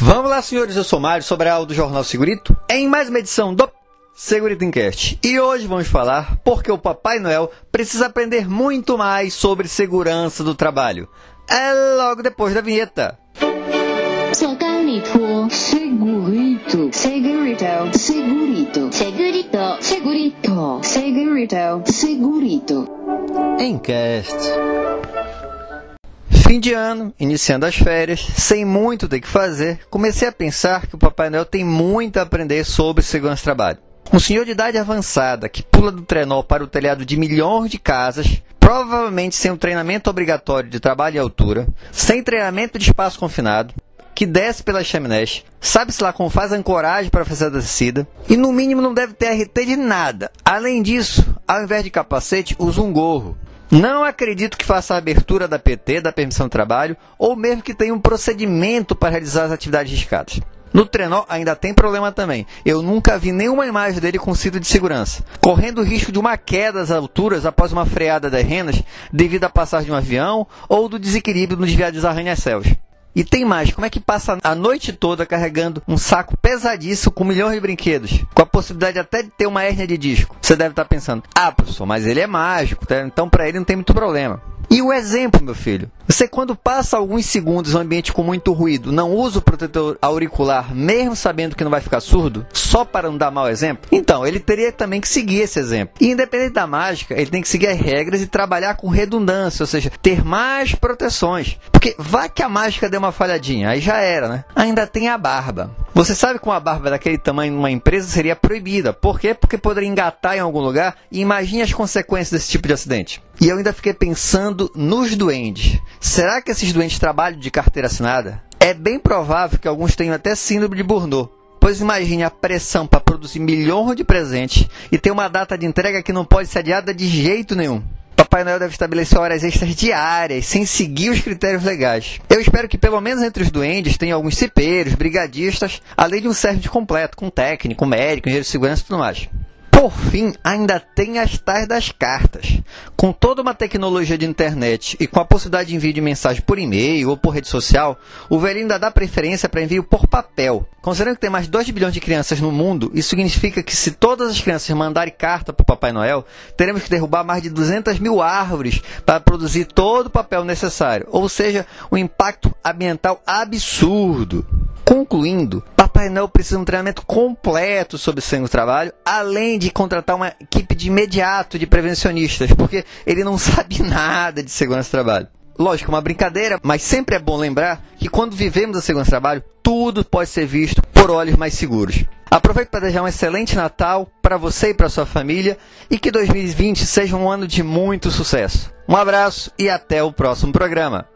Vamos lá, senhores, eu sou Mário, sobre a aula do Jornal Segurito, em mais uma edição do Segurito Encast. E hoje vamos falar porque o Papai Noel precisa aprender muito mais sobre segurança do trabalho. É logo depois da vinheta. Segurito, segurito, segurito, segurito, segurito, segurito, segurito, segurito. Encast. Fim de ano, iniciando as férias, sem muito ter que fazer, comecei a pensar que o Papai Noel tem muito a aprender sobre segurança do trabalho. Um senhor de idade avançada que pula do trenó para o telhado de milhões de casas, provavelmente sem um treinamento obrigatório de trabalho e altura, sem treinamento de espaço confinado, que desce pelas chaminés, sabe-se lá como faz ancoragem para fazer a descida, e no mínimo não deve ter RT de nada. Além disso, ao invés de capacete, usa um gorro. Não acredito que faça a abertura da PT, da permissão de trabalho, ou mesmo que tenha um procedimento para realizar as atividades riscadas. No trenó ainda tem problema também. Eu nunca vi nenhuma imagem dele com cinto de segurança, correndo o risco de uma queda às alturas após uma freada das renas devido à passagem de um avião ou do desequilíbrio no desviar dos arranha-céus. E tem mais, como é que passa a noite toda carregando um saco pesadíssimo com milhões de brinquedos, com a possibilidade até de ter uma hérnia de disco? Você deve estar pensando, ah, professor, mas ele é mágico, tá? então para ele não tem muito problema. E o exemplo, meu filho? Você, quando passa alguns segundos em um ambiente com muito ruído, não usa o protetor auricular, mesmo sabendo que não vai ficar surdo, só para não dar mau exemplo? Então, ele teria também que seguir esse exemplo. E, independente da mágica, ele tem que seguir as regras e trabalhar com redundância, ou seja, ter mais proteções. Porque vai que a mágica deu uma falhadinha, aí já era, né? Ainda tem a barba. Você sabe que uma barba daquele tamanho numa empresa seria proibida. Por quê? Porque poderia engatar em algum lugar e imagine as consequências desse tipo de acidente. E eu ainda fiquei pensando nos duendes. Será que esses doentes trabalham de carteira assinada? É bem provável que alguns tenham até síndrome de Burnout. Pois imagine a pressão para produzir milhões de presentes e ter uma data de entrega que não pode ser adiada de jeito nenhum. Papai Noel deve estabelecer horas extras diárias, sem seguir os critérios legais. Eu espero que pelo menos entre os duendes tenha alguns cipeiros, brigadistas, além de um serviço completo, com técnico, médico, engenheiro de segurança e tudo mais. Por fim, ainda tem as tais das cartas. Com toda uma tecnologia de internet e com a possibilidade de envio de mensagem por e-mail ou por rede social, o velhinho ainda dá preferência para envio por papel. Considerando que tem mais de 2 bilhões de crianças no mundo, isso significa que se todas as crianças mandarem carta para o Papai Noel, teremos que derrubar mais de 200 mil árvores para produzir todo o papel necessário. Ou seja, um impacto ambiental absurdo. Concluindo, Papai Noel precisa de um treinamento completo sobre o do trabalho, além de contratar uma equipe de imediato de prevencionistas, porque ele não sabe nada de segurança do trabalho. Lógico, uma brincadeira, mas sempre é bom lembrar que quando vivemos a segurança do trabalho, tudo pode ser visto por olhos mais seguros. Aproveito para desejar um excelente Natal para você e para sua família e que 2020 seja um ano de muito sucesso. Um abraço e até o próximo programa.